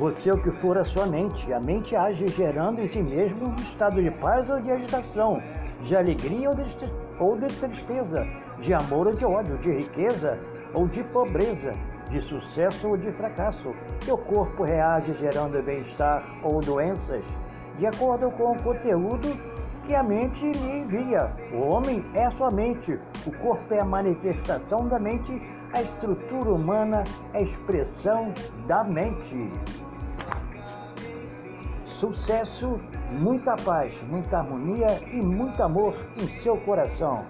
Você é o que for a sua mente, a mente age gerando em si mesmo um estado de paz ou de agitação, de alegria ou de, ou de tristeza, de amor ou de ódio, de riqueza ou de pobreza, de sucesso ou de fracasso. Seu corpo reage gerando bem-estar ou doenças, de acordo com o conteúdo que a mente lhe envia. O homem é sua mente, o corpo é a manifestação da mente, a estrutura humana é a expressão da mente sucesso, muita paz, muita harmonia e muito amor em seu coração.